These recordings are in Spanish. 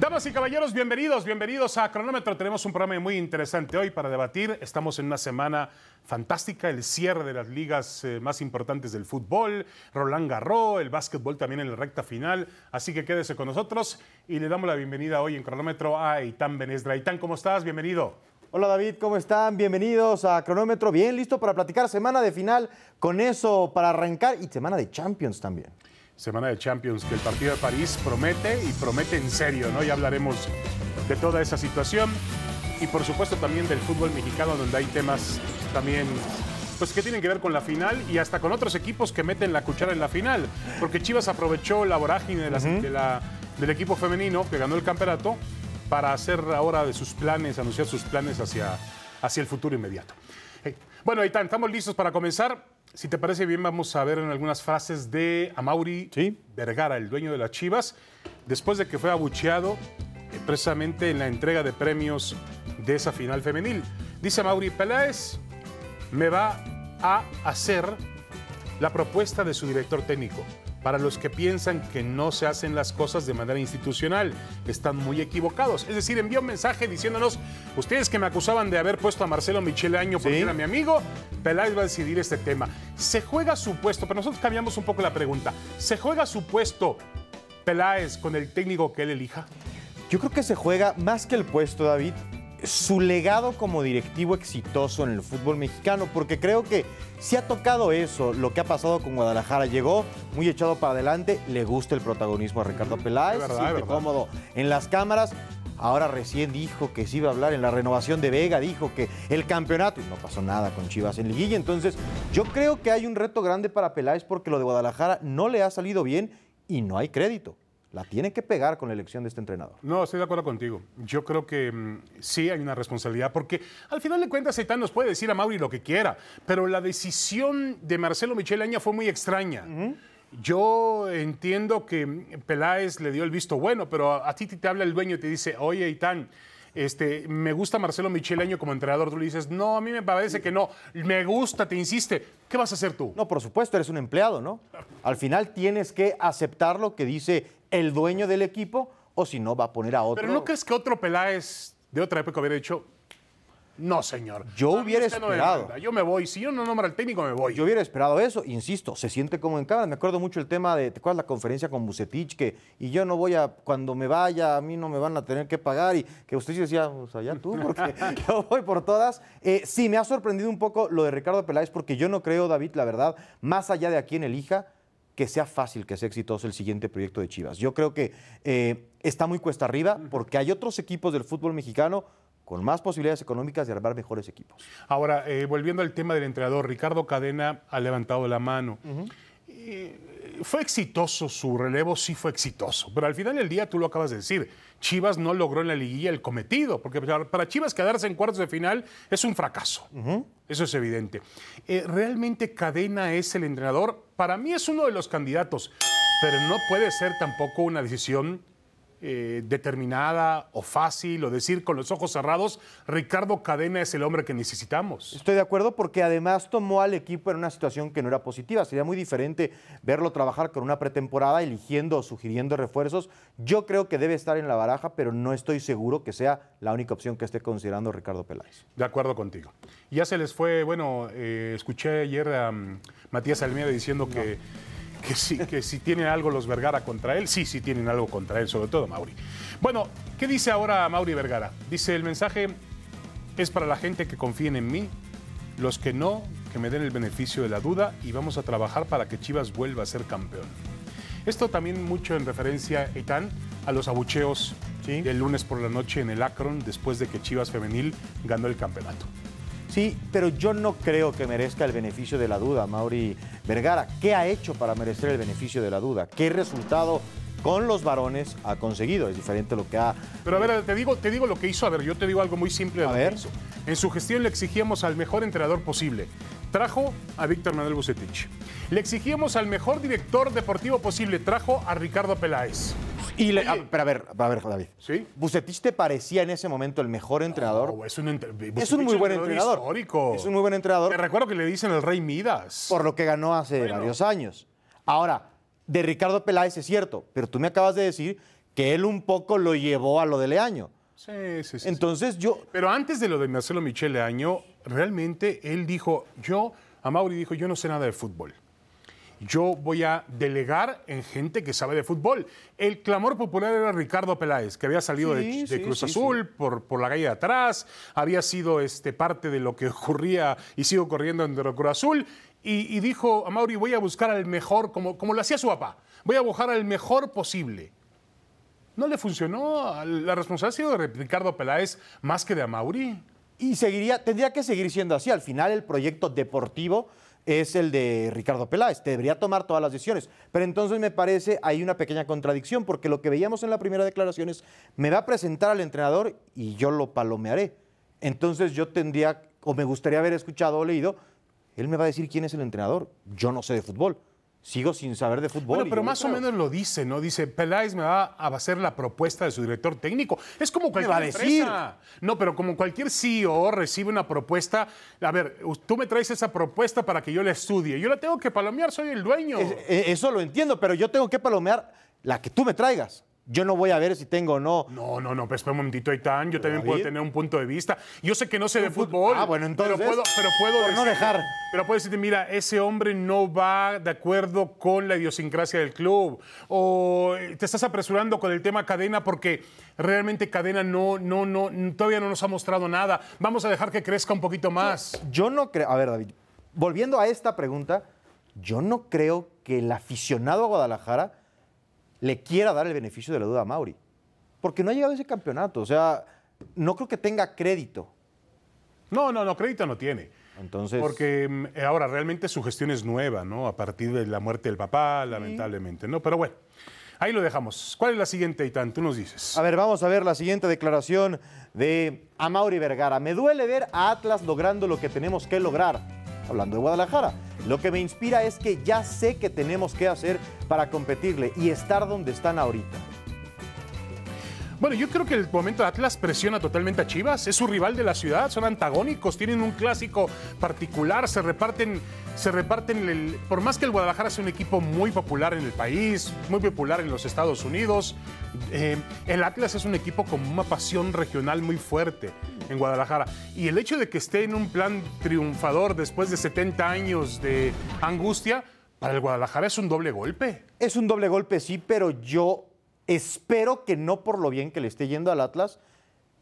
Damas y caballeros, bienvenidos, bienvenidos a Cronómetro. Tenemos un programa muy interesante hoy para debatir. Estamos en una semana fantástica, el cierre de las ligas eh, más importantes del fútbol, Roland Garros, el básquetbol también en la recta final. Así que quédese con nosotros y le damos la bienvenida hoy en Cronómetro a Itán Benesdra. Itán, ¿cómo estás? Bienvenido. Hola David, ¿cómo están? Bienvenidos a Cronómetro. Bien, listo para platicar semana de final con eso para arrancar y semana de Champions también semana de Champions, que el partido de París promete y promete en serio, ¿no? Ya hablaremos de toda esa situación y por supuesto también del fútbol mexicano, donde hay temas también pues que tienen que ver con la final y hasta con otros equipos que meten la cuchara en la final, porque Chivas aprovechó la vorágine de la, del equipo femenino que ganó el campeonato para hacer ahora de sus planes, anunciar sus planes hacia, hacia el futuro inmediato. Bueno, Aitán, estamos listos para comenzar. Si te parece bien, vamos a ver en algunas frases de Amauri Vergara, el dueño de las Chivas, después de que fue abucheado eh, precisamente en la entrega de premios de esa final femenil. Dice Amauri Peláez, me va a hacer la propuesta de su director técnico para los que piensan que no se hacen las cosas de manera institucional. Están muy equivocados. Es decir, envió un mensaje diciéndonos, ustedes que me acusaban de haber puesto a Marcelo Michele Año porque era mi amigo, Peláez va a decidir este tema. Se juega su puesto, pero nosotros cambiamos un poco la pregunta. ¿Se juega su puesto Peláez con el técnico que él elija? Yo creo que se juega más que el puesto, David, su legado como directivo exitoso en el fútbol mexicano, porque creo que si ha tocado eso, lo que ha pasado con Guadalajara. Llegó muy echado para adelante, le gusta el protagonismo a Ricardo Peláez, se siente cómodo en las cámaras. Ahora recién dijo que sí iba a hablar en la renovación de Vega, dijo que el campeonato, y no pasó nada con Chivas en liguilla. Entonces, yo creo que hay un reto grande para Peláez porque lo de Guadalajara no le ha salido bien y no hay crédito la tiene que pegar con la elección de este entrenador. No, estoy de acuerdo contigo. Yo creo que mm, sí hay una responsabilidad, porque al final de cuentas Aitán nos puede decir a Mauri lo que quiera, pero la decisión de Marcelo Michel Aña fue muy extraña. Yo entiendo que Peláez le dio el visto bueno, pero a, ti te habla el dueño y te dice, oye, Aitán, este, me gusta Marcelo Micheleño como entrenador. Tú le dices, no, a mí me parece que no. Me gusta, te insiste. ¿Qué vas a hacer tú? No, por supuesto, eres un empleado, ¿no? Al final tienes que aceptar lo que dice el dueño del equipo o si no va a poner a otro. Pero ¿no crees que otro Peláez de otra época hubiera dicho, no, señor. Yo hubiera esperado. yo me voy. Si yo no nombro al técnico, me voy. Yo hubiera esperado eso. Insisto, se siente como en cámara. Me acuerdo mucho el tema de, ¿te acuerdas la conferencia con Bucetich? Que, y yo no voy a, cuando me vaya, a mí no me van a tener que pagar. Y que usted sí decía, pues allá tú, porque yo voy por todas. Eh, sí, me ha sorprendido un poco lo de Ricardo Peláez, porque yo no creo, David, la verdad, más allá de a quién elija, que sea fácil, que sea exitoso el siguiente proyecto de Chivas. Yo creo que eh, está muy cuesta arriba porque hay otros equipos del fútbol mexicano con más posibilidades económicas de armar mejores equipos. Ahora, eh, volviendo al tema del entrenador, Ricardo Cadena ha levantado la mano. Eh, fue exitoso su relevo, sí fue exitoso, pero al final del día tú lo acabas de decir, Chivas no logró en la liguilla el cometido, porque para Chivas quedarse en cuartos de final es un fracaso, eso es evidente. Eh, ¿Realmente Cadena es el entrenador? Para mí es uno de los candidatos, pero no puede ser tampoco una decisión eh, determinada o fácil o decir con los ojos cerrados, Ricardo Cadena es el hombre que necesitamos. Estoy de acuerdo porque además tomó al equipo en una situación que no era positiva. Sería muy diferente verlo trabajar con una pretemporada, eligiendo o sugiriendo refuerzos. Yo creo que debe estar en la baraja, pero no estoy seguro que sea la única opción que esté considerando Ricardo Peláez. De acuerdo contigo. Ya se les fue, bueno, eh, escuché ayer a mm, Matías Almeida diciendo que que sí, que si tienen algo los Vergara contra él, sí, sí tienen algo contra él, sobre todo Mauri. Bueno, ¿qué dice ahora Mauri Vergara? Dice, el mensaje es para la gente que confíen en mí, los que no, que me den el beneficio de la duda y vamos a trabajar para que Chivas vuelva a ser campeón. Esto también mucho en referencia, Eitan, a los abucheos del lunes por la noche en el Akron después de que Chivas Femenil ganó el campeonato. Sí, pero yo no creo que merezca el beneficio de la duda, Mauri Vergara. ¿Qué ha hecho para merecer el beneficio de la duda? ¿Qué resultado con los varones ha conseguido. Es diferente lo que ha. Pero a ver, te digo, te digo lo que hizo. A ver, yo te digo algo muy simple de A lo ver. que hizo. En su gestión le exigíamos al mejor entrenador posible. Trajo a Víctor Manuel Bucetich. Le exigíamos al mejor director deportivo posible. Trajo a Ricardo Peláez. Y le- ah, pero a ver, a ver, David. ¿Sí? ¿Bucetich te parecía en ese momento el mejor entrenador? Es un, entre- es Bucetich un muy buen entrenador. Histórico. Es un muy buen entrenador Te recuerdo que le dicen el Rey Midas. por lo que ganó hace Bueno. varios años. Ahora, de Ricardo Peláez es cierto, pero tú me acabas de decir que él un poco lo llevó a lo de Leaño. Sí, sí, sí, sí. Entonces yo, Pero antes de lo de Marcelo Michele Año, realmente él dijo, yo, a Mauri dijo, yo no sé nada de fútbol. Yo voy a delegar en gente que sabe de fútbol. El clamor popular era Ricardo Peláez, que había salido de- Sí, de, sí, Cruz sí, Azul Por, por la calle de atrás, había sido este, parte de lo que ocurría y sigo corriendo en Cruz Azul. Y, y dijo a Mauri, voy a buscar al mejor, como, como lo hacía su papá, voy a buscar al mejor posible. No le funcionó. La responsabilidad ha sido de Ricardo Peláez más que de Amauri. Y seguiría, tendría que seguir siendo así. Al final el proyecto deportivo es el de Ricardo Peláez. Debería tomar todas las decisiones. Pero entonces me parece hay una pequeña contradicción, porque lo que veíamos en la primera declaración es, me va a presentar al entrenador y yo lo palomearé. Entonces yo tendría, o me gustaría haber escuchado o leído, él me va a decir quién es el entrenador. Yo no sé de fútbol. Sigo sin saber de fútbol. Bueno, pero más o menos lo dice, ¿no? Dice, Peláez me va a hacer la propuesta de su director técnico. Es como cualquier va a decir? empresa. No, pero como cualquier CEO recibe una propuesta, a ver, tú me traes esa propuesta para que yo la estudie. Yo la tengo que palomear, soy el dueño. Es- eh, eso lo entiendo, pero yo tengo que palomear la que tú me traigas. Yo no voy a ver si tengo o no. No, no, no, pues espera un momentito, Aitán. Yo también puedo tener un punto de vista. Yo sé que no sé de fútbol. Ah, bueno, entonces, Pero puedo, pero puedo por no dejar. Pero puedo decirte, mira, ese hombre no va de acuerdo con la idiosincrasia del club. O te estás apresurando con el tema cadena porque realmente cadena no, no, no, todavía no nos ha mostrado nada. Vamos a dejar que crezca un poquito más. Yo no creo. A ver, David, volviendo a esta pregunta, yo no creo que el aficionado a Guadalajara le quiera dar el beneficio de la duda a Mauri. Porque no ha llegado a ese campeonato. O sea, no creo que tenga crédito. No, no, no, crédito no tiene. Entonces. Porque mm, ahora realmente su gestión es nueva, ¿no? A partir de la muerte del papá, lamentablemente, ¿no? Pero bueno, ahí lo dejamos. ¿Cuál es la siguiente, Itán? Tú nos dices. A ver, vamos a ver la siguiente declaración de Amauri Vergara. Me duele ver a Atlas logrando lo que tenemos que lograr. Hablando de Guadalajara. Lo que me inspira es que ya sé que tenemos que hacer para competirle y estar donde están ahorita. Bueno, yo creo que el momento de Atlas presiona totalmente a Chivas. Es su rival de la ciudad, son antagónicos, tienen un clásico particular, se reparten, se reparten. el- por más que el Guadalajara sea un equipo muy popular en el país, muy popular en los Estados Unidos, eh, el Atlas es un equipo con una pasión regional muy fuerte en Guadalajara. Y el hecho de que esté en un plan triunfador después de 70 años de angustia, para el Guadalajara es un doble golpe. Es un doble golpe, sí, pero yo espero que no por lo bien que le esté yendo al Atlas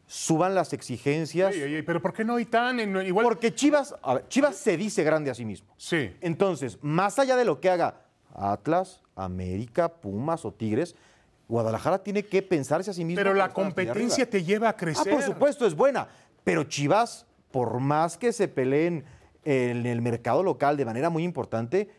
suban las exigencias. Pero ¿por qué no Itán? Igual. Porque Chivas, a ver, Chivas se dice grande a sí mismo. Sí. Entonces, más allá de lo que haga Atlas, América, Pumas o Tigres, Guadalajara tiene que pensarse a sí mismo. Pero la competencia te lleva a Ah, crecer. por supuesto, es buena. Pero Chivas, por más que se peleen en el mercado local de manera muy importante,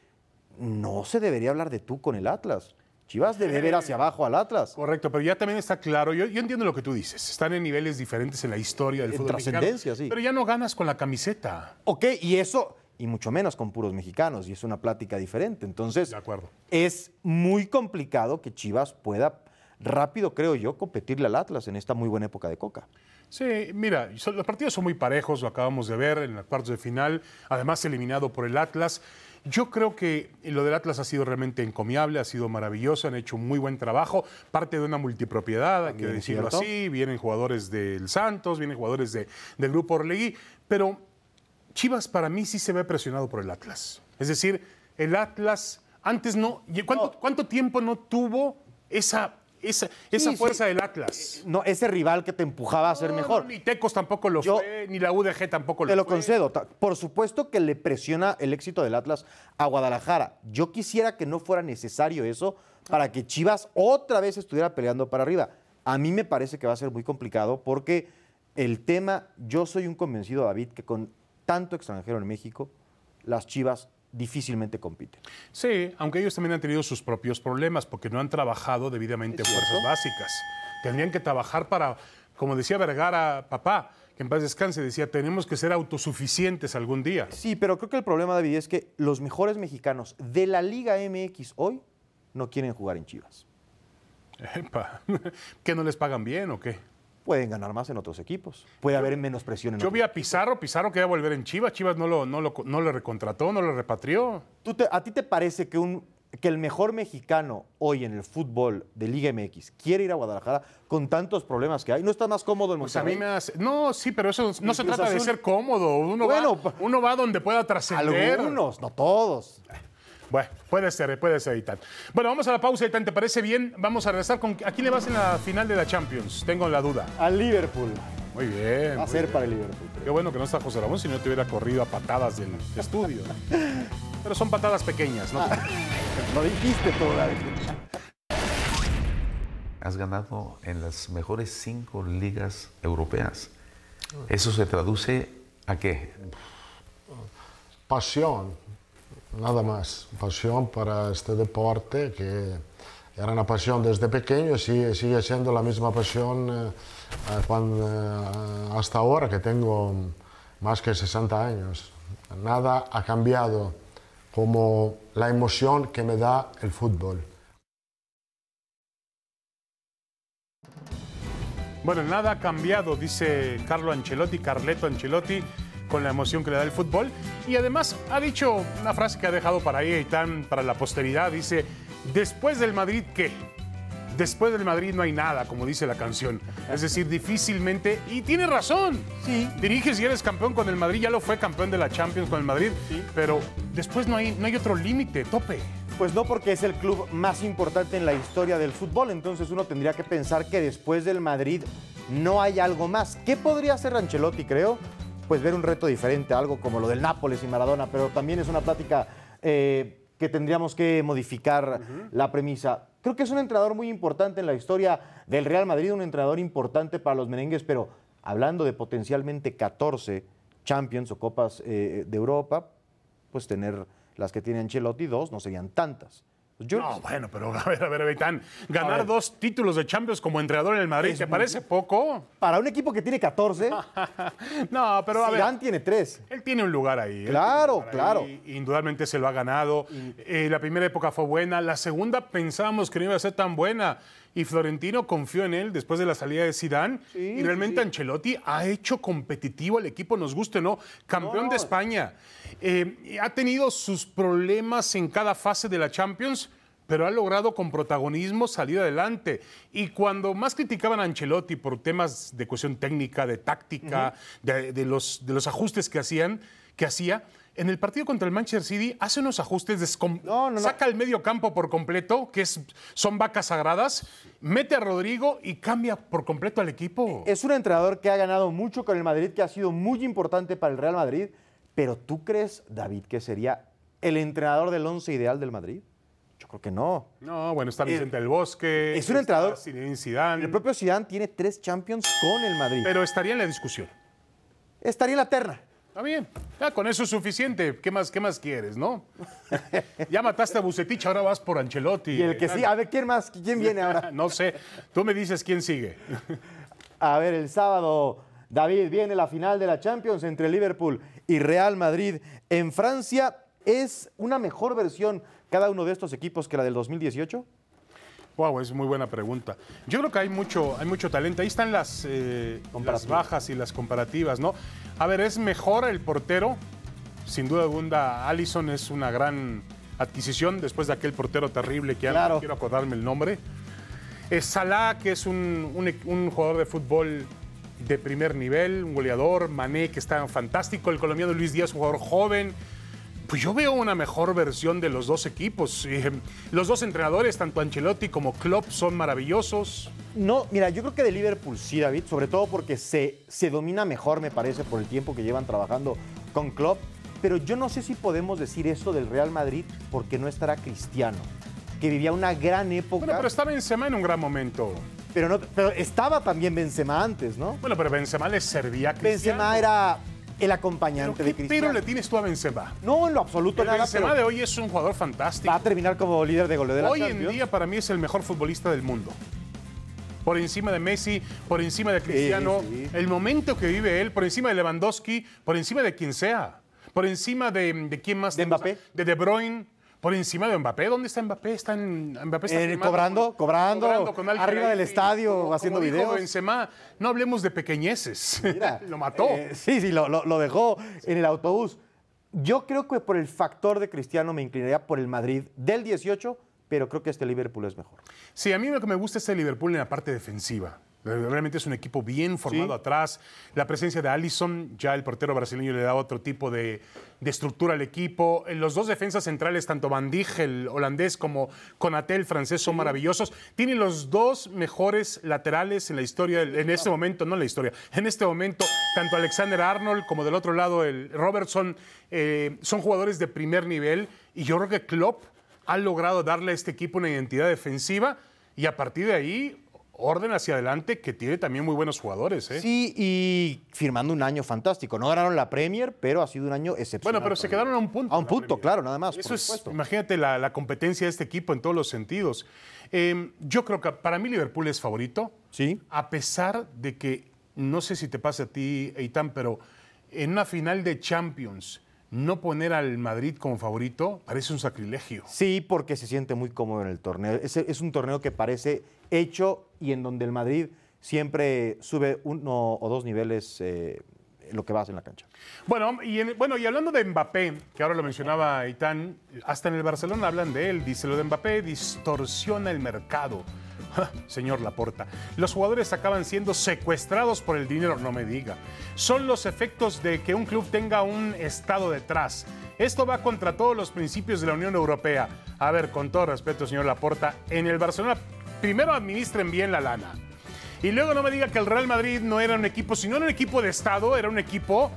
no se debería hablar de tú con el Atlas. Chivas debe ver hacia abajo al Atlas. Correcto, pero ya también está claro, yo, yo entiendo lo que tú dices, están en niveles diferentes en la historia del En fútbol mexicano, trascendencia, sí. pero ya no ganas con la camiseta. Ok, y eso, y mucho menos con puros mexicanos, y es una plática diferente. Entonces, De acuerdo. es muy complicado que Chivas pueda rápido, creo yo, competirle al Atlas en esta muy buena época de Coca. Sí, mira, los partidos son muy parejos, lo acabamos de ver en los cuartos de final, además eliminado por el Atlas. Yo creo que lo del Atlas ha sido realmente encomiable, ha sido maravilloso, han hecho un muy buen trabajo, parte de una multipropiedad, hay que decirlo cierto. así, vienen jugadores del Santos, vienen jugadores de- del Grupo Orlegui, pero Chivas para mí sí se ve presionado por el Atlas. Es decir, el Atlas antes no, ¿cuánto, cuánto tiempo no tuvo esa, esa, esa sí. fuerza del Atlas? No, ese rival que te empujaba a ser No, mejor. no, ni Tecos tampoco lo Yo- fue, ni la UDG tampoco lo Te lo fue. concedo. Por supuesto que le presiona el éxito del Atlas a Guadalajara. Yo quisiera que no fuera necesario eso para que Chivas otra vez estuviera peleando para arriba. A mí me parece que va a ser muy complicado porque el tema, yo soy un convencido, David, que con tanto extranjero en México, las Chivas difícilmente compiten. Sí, aunque ellos también han tenido sus propios problemas porque no han trabajado debidamente en fuerzas básicas. Tendrían que trabajar para, como decía Vergara, papá, que en paz descanse, decía, tenemos que ser autosuficientes algún día. Sí, pero creo que el problema, David, es que los mejores mexicanos de la Liga MX hoy no quieren jugar en Chivas. Epa, ¿Que no les pagan bien o qué? Pueden ganar más en otros equipos. Puede haber menos presión en Yo vi a Pizarro, Pizarro quería volver en Chivas, Chivas no lo, no lo, no lo recontrató, no lo repatrió. ¿Tú te- ¿A ti te parece que, un, que el mejor mexicano hoy en el fútbol de Liga MX quiere ir a Guadalajara con tantos problemas que hay? ¿No está más cómodo en Pues a Monterrey? mí me hace... No, sí, pero eso no se trata de ser cómodo. Uno, Bueno, va, uno va donde pueda trascender. Algunos, no todos. Bueno, puede ser, puede ser, Itán. Bueno, vamos a la pausa, Itán. ¿Te parece bien? Vamos a regresar con... ¿A quién le vas en la final de la Champions? Tengo la duda. Al Liverpool. Muy bien. Va a ser bien. para el Liverpool. Qué bueno que no está José Ramón, si no te hubiera corrido a patadas del estudio. Pero son patadas pequeñas, ¿no? Lo dijiste tú, David. Has ganado en las mejores cinco ligas europeas. ¿Eso se traduce a qué? pasión, nada más. Pasión para este deporte que era una pasión desde pequeño y sigue, siendo la misma pasión eh, eh, hasta ahora que tengo más que 60 años. Nada ha cambiado como la emoción que me da el fútbol. Bueno, nada ha cambiado, dice Carlo Ancelotti, Carleto Ancelotti, con la emoción que le da el fútbol. Y además ha dicho una frase que ha dejado para ahí, Aitán, para la posteridad. Dice, después del Madrid, ¿qué? Después del Madrid no hay nada, como dice la canción. Es decir, difícilmente, y tiene razón. Sí. Diriges y eres campeón con el Madrid, ya lo fue campeón de la Champions con el Madrid, pero después no hay, no hay otro límite, tope. Pues no porque es el club más importante en la historia del fútbol, entonces uno tendría que pensar que después del Madrid no hay algo más. ¿Qué podría hacer Ancelotti, creo? Pues ver un reto diferente, algo como lo del Nápoles y Maradona, pero también es una plática eh, que tendríamos que modificar la premisa. Creo que es un entrenador muy importante en la historia del Real Madrid, un entrenador importante para los merengues, pero hablando de potencialmente 14 Champions o Copas eh, de Europa, pues tener las que tiene Ancelotti, dos, no serían tantas. Yo, No, bueno, pero a ver, a ver, Aitán, ganar ver. dos títulos de Champions como entrenador en el Madrid, ¿te parece poco? Para un equipo que tiene 14, No, pero a ver. Zidane tiene 3. Él tiene un lugar ahí. Claro, lugar claro. ahí, Indudablemente se lo ha ganado. Eh, la primera época fue buena. La segunda pensábamos que no iba a ser tan buena. Y Florentino confió en él después de la salida de Zidane. y realmente Ancelotti ha hecho competitivo al equipo, nos guste o no. Campeón de España. Eh, ha tenido sus problemas en cada fase de la Champions pero ha logrado con protagonismo salir adelante. Y cuando más criticaban a Ancelotti por temas de cuestión técnica, de táctica, de, de los, de los ajustes que hacían, que hacía, en el partido contra el Manchester City hace unos ajustes, descom- No, no, no. saca el medio campo por completo, que es, son vacas sagradas, mete a Rodrigo y cambia por completo al equipo. Es un entrenador que ha ganado mucho con el Madrid, que ha sido muy importante para el Real Madrid. Pero ¿tú crees, David, que sería el entrenador del once ideal del Madrid? Yo creo que no. No, bueno, está Vicente del Bosque. es un entrenador- Zidane, El propio Zidane tiene tres Champions con el Madrid. pero estaría en la discusión. Estaría en la terna. Está bien, ya con eso es suficiente. ¿Qué más, qué más quieres, no? ya mataste a Bucetich, ahora vas por Ancelotti. Y el que sí, a ver, ¿quién más? ¿Quién viene ahora? No sé, tú me dices quién sigue. A ver, el sábado, David, viene la final de la Champions entre Liverpool y Real Madrid en Francia. ¿Es una mejor versión cada uno de estos equipos que la del 2018? Wow, es muy buena pregunta. Yo creo que hay mucho, hay mucho talento. Ahí están las, eh, las bajas y las comparativas, ¿no? A ver, es mejor el portero. Sin duda alguna, Allison es una gran adquisición después de aquel portero terrible que Claro. no quiero acordarme el nombre. Es Salah, que es un, un- un jugador de fútbol de primer nivel, un goleador. Mané, que está fantástico. El colombiano Luis Díaz, un jugador joven. Pues yo veo una mejor versión de los dos equipos. Eh, los dos entrenadores, tanto Ancelotti como Klopp, son maravillosos. No, mira, yo creo que de Liverpool sí, David, sobre todo porque se, se domina mejor, me parece, por el tiempo que llevan trabajando con Klopp. Pero yo no sé si podemos decir eso del Real Madrid porque no estará Cristiano, que vivía una gran época. Bueno, pero está Benzema en un gran momento. pero, no, pero estaba también Benzema antes, ¿no? Bueno, pero Benzema le servía a Cristiano. Benzema era el acompañante de ¿Qué Cristiano. pero le tienes tú a Benzema? No, en lo absoluto El nada, Benzema pero de hoy es un jugador fantástico. va a terminar como líder de goleo de la Hoy en día para mí es el mejor futbolista del mundo. Por encima de Messi, por encima de Cristiano, sí. el momento que vive él, por encima de Lewandowski, por encima de quien sea, por encima de, de quién más. ¿De? Mbappé? De De Bruyne, por encima de Mbappé. ¿Dónde está Mbappé? Está en, Mbappé está Eh, cobrando, con- cobrando, con arriba del estadio, como- haciendo como videos. Benzema, no hablemos de pequeñeces. Mira, lo mató. eh, sí, sí, lo, lo- lo dejó en el autobús. Yo creo que por el factor de Cristiano me inclinaría por el Madrid del 18, pero creo que este Liverpool es mejor. Sí, a mí lo que me gusta es el Liverpool en la parte defensiva. Realmente es un equipo bien formado Sí. atrás. La presencia de Allison, ya el portero brasileño le da otro tipo de, de estructura al equipo. Los dos defensas centrales, tanto Van Dijk, el holandés, como Konaté, el francés, son maravillosos. Tienen los dos mejores laterales en la historia, en este momento, no en la historia, en este momento, tanto Alexander Arnold como del otro lado el Robertson, eh, son jugadores de primer nivel. Y yo creo que Klopp ha logrado darle a este equipo una identidad defensiva y a partir de ahí orden hacia adelante que tiene también muy buenos jugadores. ¿eh? Sí, y firmando un año fantástico. No ganaron la Premier, pero ha sido un año excepcional. Bueno, pero se quedaron a un punto. A un punto, Premier. claro, nada más. Eso por es, imagínate la, la competencia de este equipo en todos los sentidos. Eh, yo creo que para mí Liverpool es favorito. Sí. A pesar de que, no sé si te pasa a ti, Eitan, pero en una final de Champions, no poner al Madrid como favorito parece un sacrilegio. Sí, porque se siente muy cómodo en el torneo. Es, es un torneo que parece hecho y en donde el Madrid siempre sube uno o dos niveles eh, lo que vas en la cancha. Bueno y, en- bueno, y hablando de Mbappé, que ahora lo mencionaba Itán, hasta en el Barcelona hablan de él. Dice, lo de Mbappé distorsiona el mercado. Ja, Señor Laporta, los jugadores acaban siendo secuestrados por el dinero, no me diga. Son los efectos de que un club tenga un Estado detrás. Esto va contra todos los principios de la Unión Europea. A ver, con todo respeto, señor Laporta, en el Barcelona primero administren bien la lana. Y luego no me diga que el Real Madrid no era un equipo, sino era un equipo de Estado, era un equipo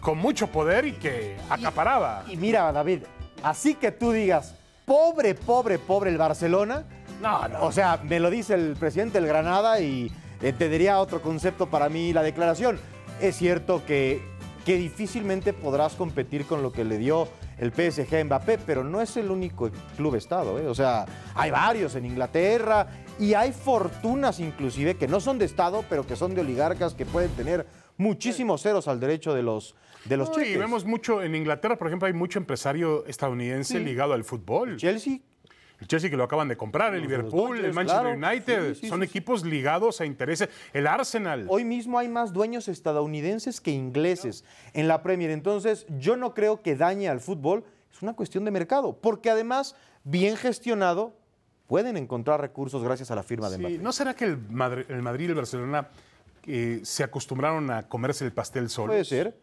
con mucho poder y que acaparaba. Y mira, David, así que tú digas, pobre, pobre, pobre el Barcelona. No, no. O sea, me lo dice el presidente del Granada y entendería otro concepto para mí la declaración. Es cierto que, que difícilmente podrás competir con lo que le dio el PSG a Mbappé, pero no es el único club estado. ¿eh? O sea, hay varios en Inglaterra y hay fortunas inclusive que no son de estado, pero que son de oligarcas que pueden tener muchísimos ceros al derecho de los, de los No, y cheques. vemos mucho, en Inglaterra, por ejemplo, hay mucho empresario estadounidense ligado al fútbol. Chelsea El Chelsea que lo acaban de comprar, el Liverpool, el Manchester claro. United, Sí, sí, son sí, equipos ligados a intereses. El Arsenal. Hoy mismo hay más dueños estadounidenses que ingleses en la Premier. Entonces, yo no creo que dañe al fútbol. Es una cuestión de mercado. Porque además, bien gestionado, pueden encontrar recursos gracias a la firma de Mbappé. ¿No será que el Madrid, el Madrid y el Barcelona eh, se acostumbraron a comerse el pastel solos? Puede ser.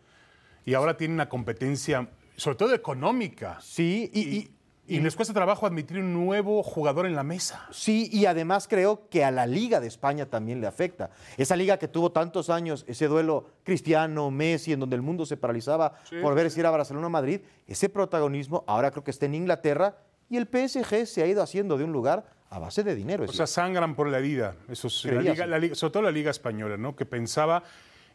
Y ahora tienen una competencia, sobre todo económica. Sí, y, Y, y- y les cuesta trabajo admitir un nuevo jugador en la mesa. sí, y además creo que a la Liga de España también le afecta. Esa liga que tuvo tantos años, ese duelo Cristiano, Messi, en donde el mundo se paralizaba por ver si era Barcelona o Madrid, ese protagonismo ahora creo que está en Inglaterra y el PSG se ha ido haciendo de un lugar a base de dinero. O sea, sangran por la herida. Eso es, la Creería, liga, sí. la liga- sobre todo la Liga Española, ¿no? Que pensaba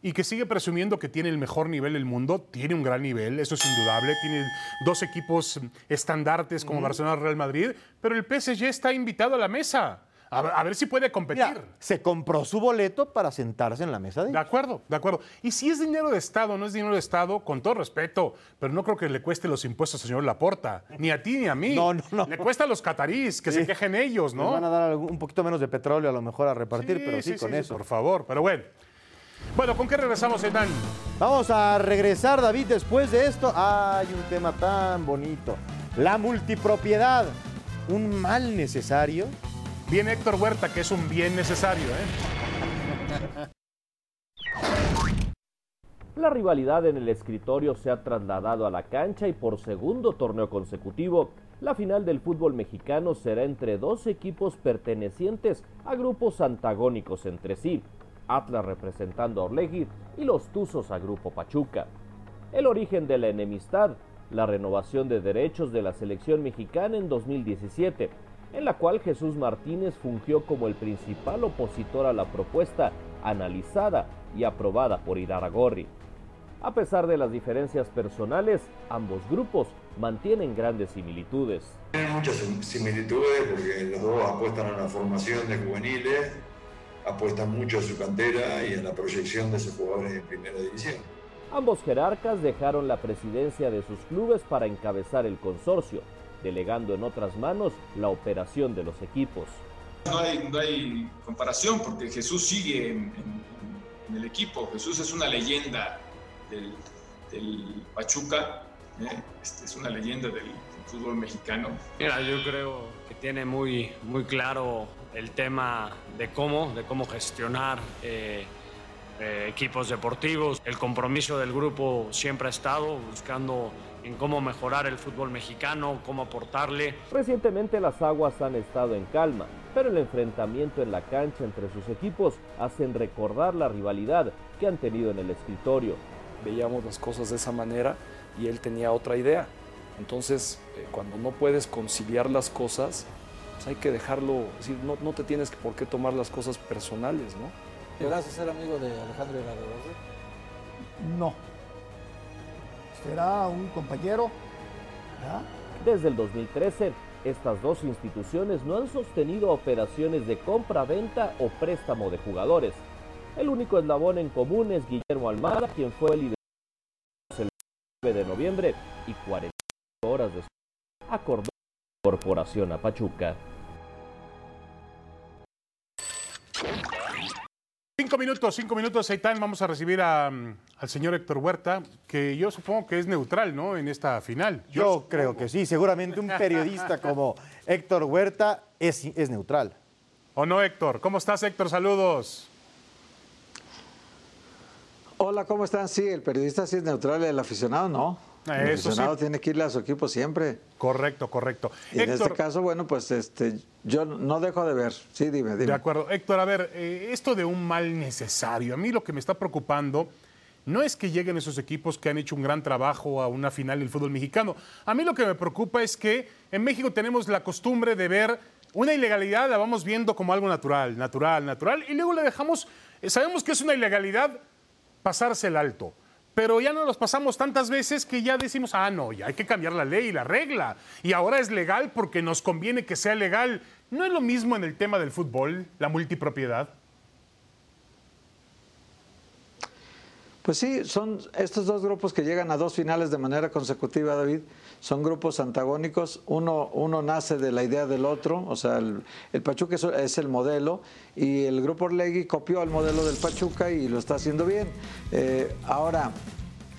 y que sigue presumiendo que tiene el mejor nivel del mundo. Tiene un gran nivel, eso es indudable. Tiene dos equipos estandartes como Barcelona y Real Madrid. Pero el PSG está invitado a la mesa. A, ver- a ver si puede competir. Mira, se compró su boleto para sentarse en la mesa de De acuerdo, de acuerdo. Y si es dinero de Estado, no es dinero de Estado, con todo respeto, pero no creo que le cueste los impuestos al señor Laporta, ni a ti ni a mí. No, no, no. Le cuesta a los catarís, que se Sí. quejen ellos, ¿no? van a dar un poquito menos de petróleo a lo mejor a repartir, pero sí, con eso. Por favor, pero bueno. Bueno, ¿con qué regresamos, Etan? Vamos a regresar, David, después de esto. Hay un tema tan bonito. La multipropiedad. Un mal necesario. Viene Héctor Huerta, que es un bien necesario, ¿eh? La rivalidad en el escritorio se ha trasladado a la cancha y por segundo torneo consecutivo, la final del fútbol mexicano será entre dos equipos pertenecientes a grupos antagónicos entre sí, Atlas representando a Orlegui y los Tuzos a Grupo Pachuca. El origen de la enemistad, la renovación de derechos de la selección mexicana en 2017, en la cual Jesús Martínez fungió como el principal opositor a la propuesta analizada y aprobada por Iraragorri. A pesar de las diferencias personales, ambos grupos mantienen grandes similitudes. Tienen muchas similitudes porque los dos apuestan a la formación de juveniles, apuestan mucho a su cantera y a la proyección de sus jugadores en primera división. Ambos jerarcas dejaron la presidencia de sus clubes para encabezar el consorcio, delegando en otras manos la operación de los equipos. No hay, no hay comparación porque Jesús sigue en, en el equipo, Jesús es una leyenda del, del Pachuca, ¿eh? este, es una leyenda del, fútbol mexicano. Mira, yo creo que tiene muy, muy claro el tema de cómo, de cómo gestionar eh, eh, equipos deportivos. El compromiso del grupo siempre ha estado buscando en cómo mejorar el fútbol mexicano, cómo aportarle. Recientemente las aguas han estado en calma, pero el enfrentamiento en la cancha entre sus equipos hacen recordar la rivalidad que han tenido en el escritorio veíamos las cosas de esa manera y él tenía otra idea. Entonces, eh, cuando no puedes conciliar las cosas, pues hay que dejarlo, es decir, no, no te tienes por qué tomar las cosas personales, ¿no? ¿Llegarás a ser amigo de Alejandro Herrera No. Será un compañero. ¿verdad? Desde el 2013, estas dos instituciones no han sostenido operaciones de compra-venta o préstamo de jugadores. El único eslabón en común es Guillermo Almada, quien fue el líder el 9 de noviembre y 40 horas después acordó la incorporación a Pachuca. Cinco minutos, cinco minutos, Eitan. Vamos a recibir a, mm, al señor Héctor Huerta, que yo supongo que es neutral, ¿no? En esta final. Yo creo que sí. Seguramente un periodista como Héctor Huerta es, es neutral. ¿O no, Héctor? ¿Cómo estás, Héctor? Saludos. Hola, ¿cómo están? Sí, el periodista sí es neutral, el aficionado no. El Eso sí. tiene que irle a su equipo siempre. Correcto, correcto. Y en este caso, bueno, pues este, yo no dejo de ver. Sí, dime, dime. de acuerdo. Héctor, a ver, eh, esto de un mal necesario, a mí lo que me está preocupando no es que lleguen esos equipos que han hecho un gran trabajo a una final del fútbol mexicano. A mí lo que me preocupa es que en México tenemos la costumbre de ver una ilegalidad, la vamos viendo como algo natural, natural, natural, y luego la dejamos, eh, sabemos que es una ilegalidad pasarse el alto. Pero ya no los pasamos tantas veces que ya decimos, ah, no, ya hay que cambiar la ley y la regla. Y ahora es legal porque nos conviene que sea legal. ¿No es lo mismo en el tema del fútbol, la multipropiedad? Pues sí, son estos dos grupos que llegan a dos finales de manera consecutiva, David, son grupos antagónicos. Uno, uno nace de la idea del otro, o sea, el, Pachuca es, es el modelo y el grupo Orlegui copió el modelo del Pachuca y lo está haciendo bien. Eh, ahora,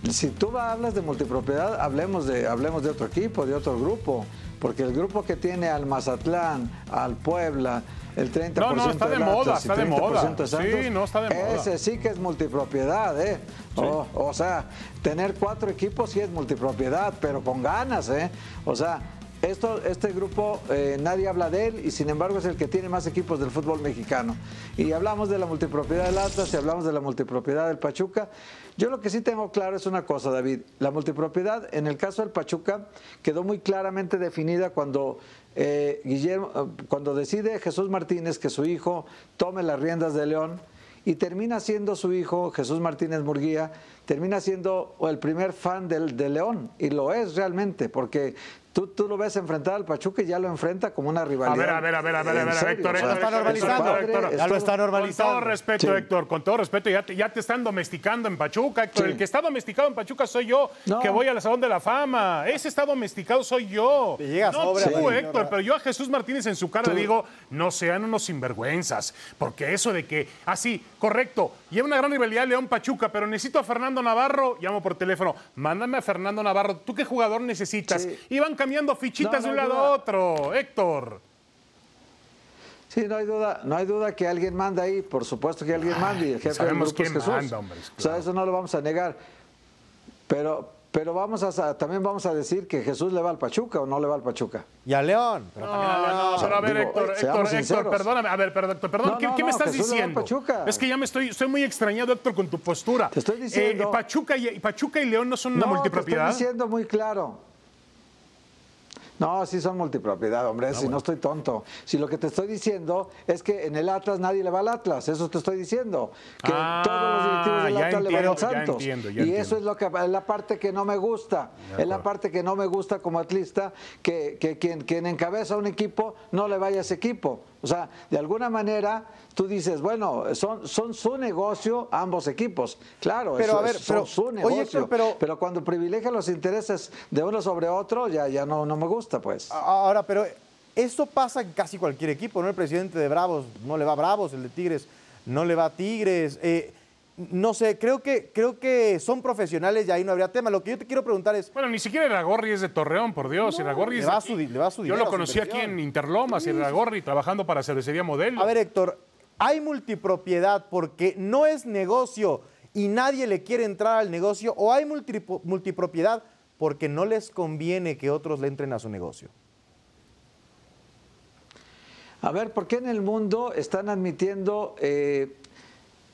si tú hablas de multipropiedad, hablemos de, hablemos de otro equipo, de otro grupo, porque el grupo que tiene al Mazatlán, al Puebla, el 30% No, no, está de del moda, está de 30% moda. de Santos, Sí, no, está de moda. Ese sí que es multipropiedad, ¿eh? O, o sea, tener cuatro equipos sí es multipropiedad, pero con ganas, ¿eh? O sea, esto, este grupo eh, nadie habla de él y sin embargo es el que tiene más equipos del fútbol mexicano. Y hablamos de la multipropiedad del Atlas y hablamos de la multipropiedad del Pachuca. Yo lo que sí tengo claro es una cosa, David. La multipropiedad en el caso del Pachuca quedó muy claramente definida cuando eh, Guillermo, eh, cuando decide Jesús Martínez que su hijo tome las riendas de León y termina siendo su hijo, Jesús Martínez Murguía, termina siendo el primer fan del, de León, y lo es realmente, porque tú, tú lo ves enfrentar al Pachuca y ya lo enfrenta como una A rivalidad. ver, a ver, a ver, a ver, a ver, Héctor. Héctor, está normalizando. Héctor, Ya lo está normalizando. Con todo respeto, Sí. Héctor, con todo respeto, ya te, ya te están domesticando en Pachuca, Héctor. Sí. El que está domesticado en Pachuca soy yo, No. que voy al Salón de la Fama. Ese está domesticado soy yo. Te llega no sobre, tú. Héctor, pero yo a Jesús Martínez en su cara Tú- le digo, no sean unos sinvergüenzas. Porque eso de que, así, correcto, lleva una gran rivalidad León-Pachuca, pero necesito a Fernando Navarro, llamo por teléfono, mándame a Fernando Navarro. ¿Tú qué jugador necesitas? Sí. Y van cambiando fichitas No, de un lado a otro, Héctor. Sí, no hay duda, no hay duda que alguien manda ahí, por supuesto que alguien manda y el jefe del sabemos grupo es Jesús. manda, hombre, O sea, eso no lo vamos a negar. Pero, pero vamos a, también vamos a decir que Jesús le va al Pachuca o no le va al Pachuca. Y a León. Pero también a León. no, pero a ver, Digo, Héctor, seamos Héctor, perdóname, a ver, perdón, Héctor, perdón, No, ¿qué, no, qué me no, estás Jesús le va al diciendo? Pachuca. Es que ya me estoy, estoy muy extrañado, Héctor, con tu postura. Te estoy diciendo- Eh, Pachuca, y, Pachuca y León no son una no, multipropiedad. te estoy diciendo muy claro. No, sí son multipropiedad, hombre, si no estoy tonto. Si lo que te estoy diciendo es que en el Atlas nadie le va al Atlas, eso te estoy diciendo. Que Ah, todos los directivos del Atlas le van entiendo, al ya Santos. entiendo, ya y entiendo. eso es lo que es la parte que no me gusta. Es la parte que no me gusta como atlista, que, que quien, quien encabeza un equipo no le vaya a ese equipo. O sea, de alguna manera tú dices, bueno, son, son su negocio ambos equipos. Claro, Pero, eso a ver, es- son pero- su negocio. Pero- cuando privilegia los intereses de uno sobre otro, ya, ya no, no me gusta, pues. Ahora, pero eso pasa en casi cualquier equipo, ¿no? El presidente de Bravos no le va a Bravos, el de Tigres no le va a Tigres. eh, no sé, creo que, creo que son profesionales y ahí no habría tema. Lo que yo te quiero preguntar es, Bueno, ni siquiera Iragorri es de Torreón, por Dios. Iragorri le es va de a su le va a su Yo lo conocí aquí en Interlomas, Iragorri, trabajando para Cervecería Modelo. a ver Héctor, ¿hay multipropiedad porque no es negocio y nadie le quiere entrar al negocio o hay multipropiedad porque no les conviene que otros le entren a su negocio? A ver, ¿por qué en el mundo están admitiendo eh,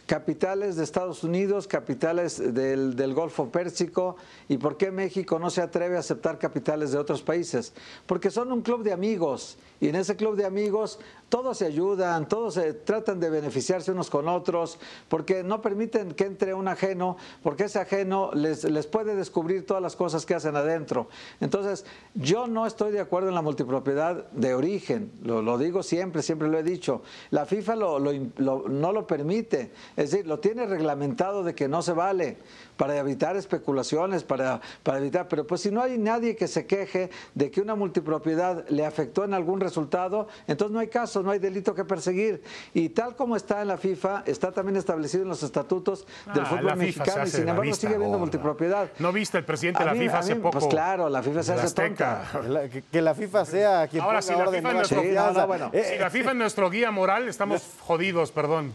capitales de Estados Unidos, capitales del, Golfo Pérsico, y por qué México no se atreve a aceptar capitales de otros países? Porque son un club de amigos, y en ese club de amigos todos se ayudan, todos se tratan de beneficiarse unos con otros, porque no permiten que entre un ajeno, porque ese ajeno les, les puede descubrir todas las cosas que hacen adentro. Entonces, yo no estoy de acuerdo en la multipropiedad de origen, lo, digo siempre, siempre lo he dicho. La FIFA lo- lo- no lo permite, es decir, lo tiene reglamentado de que no se vale para evitar especulaciones, para, para evitar, pero pues si no hay nadie que se queje de que una multipropiedad le afectó en algún resultado, entonces no hay caso, no hay delito que perseguir. Y tal como está en la FIFA, está también establecido en los estatutos del Ah, fútbol mexicano y sin embargo sigue habiendo multipropiedad. ¿No viste el presidente de la mí- FIFA hace mí, poco? Pues claro, la FIFA se hace Azteca. tonta. Que la, que- que la FIFA sea quien Ahora, ponga si la orden, FIFA nuestro, confianza. no, no, bueno. Eh, si la FIFA es nuestro guía moral, estamos jodidos, perdón.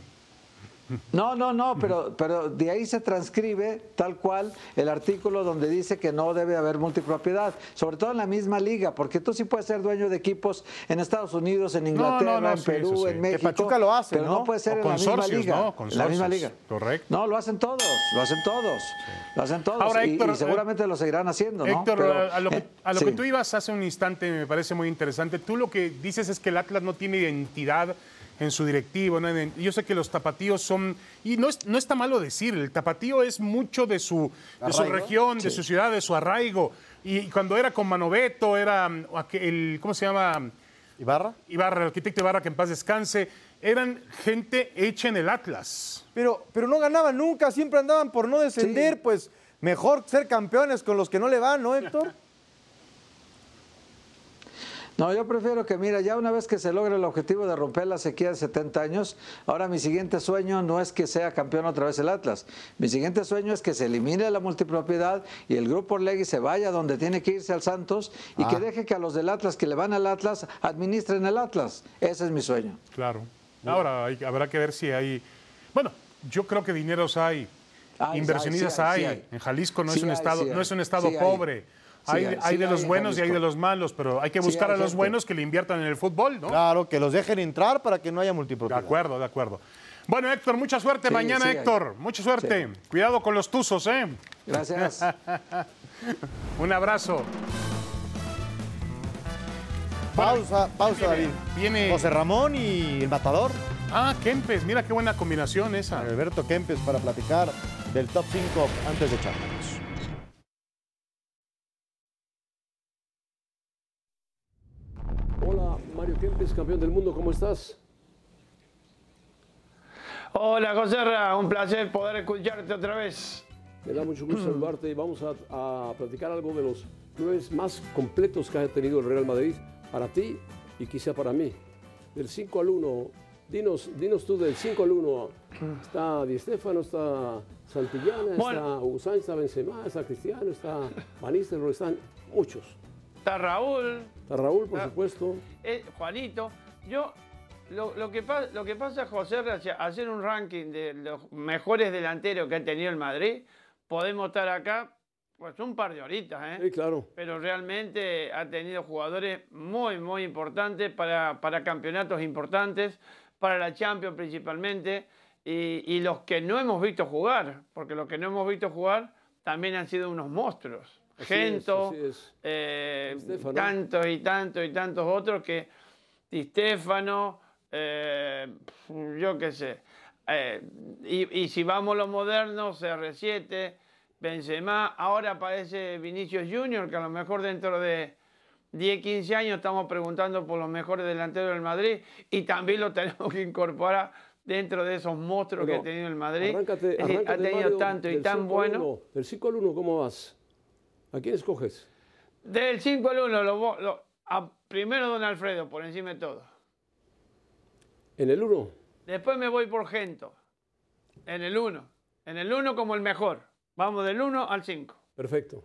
No, no, no, pero, pero de ahí se transcribe tal cual el artículo donde dice que no debe haber multipropiedad, sobre todo en la misma liga, porque tú sí puedes ser dueño de equipos en Estados Unidos, en Inglaterra, no, no, en Perú, sí. en Que México. Pachuca lo hace, pero ¿no? puede ser en la misma liga. la misma liga. correcto. No, lo hacen todos, lo hacen todos, lo hacen todos Ahora, y, Héctor, y seguramente lo seguirán haciendo, ¿no? Héctor, Pero, a, lo, que, eh, a lo que tú ibas hace un instante me parece muy interesante. Tú lo que dices es que el Atlas no tiene identidad en su directivo. ¿no? En- Yo sé que los tapatíos son, y no, es- no está malo decir, el tapatío es mucho de su, de su región, de su ciudad, de su arraigo. Y cuando era con Manoveto, era mm, aquel- el, ¿cómo se llama? ¿Ibarra? Ibarra, el arquitecto Ibarra, que en paz descanse. Eran gente hecha en el Atlas. Pero, pero no ganaban nunca, siempre andaban por no descender, pues mejor ser campeones con los que no le van, ¿no, Héctor? No, yo prefiero que, mira, ya una vez que se logra el objetivo de romper la sequía de 70 años, ahora mi siguiente sueño no es que sea campeón otra vez el Atlas. Mi siguiente sueño es que se elimine la multipropiedad y el grupo Orlegui se vaya donde tiene que irse al Santos y que deje que a los del Atlas que le van al Atlas administren el Atlas. Ese es mi sueño. Claro. Ahora hay- habrá que ver si hay. Bueno, yo creo que dineros hay. Inversionistas hay, sí hay. hay, sí hay. En Jalisco no es un estado, no es un estado pobre. Sí hay, hay, hay sí de los en buenos y hay de los malos, pero hay que Sí buscar hay a los gente. buenos que le inviertan en el fútbol, ¿no? Claro, que los dejen entrar para que no haya De multipropiedad. acuerdo, de acuerdo. Bueno, Héctor, mucha suerte Sí, mañana, sí hay. Héctor. Mucha suerte. Sí. Cuidado con los tuzos, ¿eh? Gracias. Un abrazo. Pausa, pausa, Viene- David. viene- José Ramón y el matador, Ah, Kempes, mira qué buena combinación esa. Alberto Kempes, para platicar del top 5 antes de Champions. Hola, Mario Kempes, campeón del mundo, ¿cómo estás? Hola José Ra, un placer poder escucharte otra vez. Me da mucho gusto saludarte y vamos a, a platicar algo de los nueve más completos que ha tenido el Real Madrid para ti y quizá para mí. Del 5 al 1, dinos, dinos tú del 5 al 1. Está Di Stefano, está Santillana, Bueno. está Sánchez, está Benzema, está Cristiano, está Van están muchos. Está Raúl, Está Raúl, por Ah. supuesto. eh, Juanito. Yo, lo, lo que pa- lo que pasa, José hacer un ranking de los mejores delanteros que ha tenido el Madrid, podemos estar acá pues un par de horitas, ¿eh? Sí, claro. pero realmente ha tenido jugadores muy, muy importantes para, para campeonatos importantes, para la Champions principalmente, y, y los que no hemos visto jugar, porque los que no hemos visto jugar también han sido unos monstruos. Gento, es. eh, Stefano. tantos y tantos y tantos otros que Di Stefano, eh, yo qué sé. Eh, y, y si vamos a los modernos, CR7, Benzema, ahora aparece Vinicius Junior, que a lo mejor dentro de 10, 15 años estamos preguntando por los mejores delanteros del Madrid y también lo tenemos que incorporar dentro de esos monstruos que ha tenido el Madrid. Arráncate, Es decir, ha tenido Mario, tanto y tan 5 al bueno. 1. Del 5 al 1, ¿cómo vas? ¿A quién escoges? Del 5 al 1, lo, lo- a- primero Don Alfredo, por encima de todo. En el 1. Después me voy por Gento, en el 1. En el 1 como el mejor. Vamos del 1 al 5. Perfecto.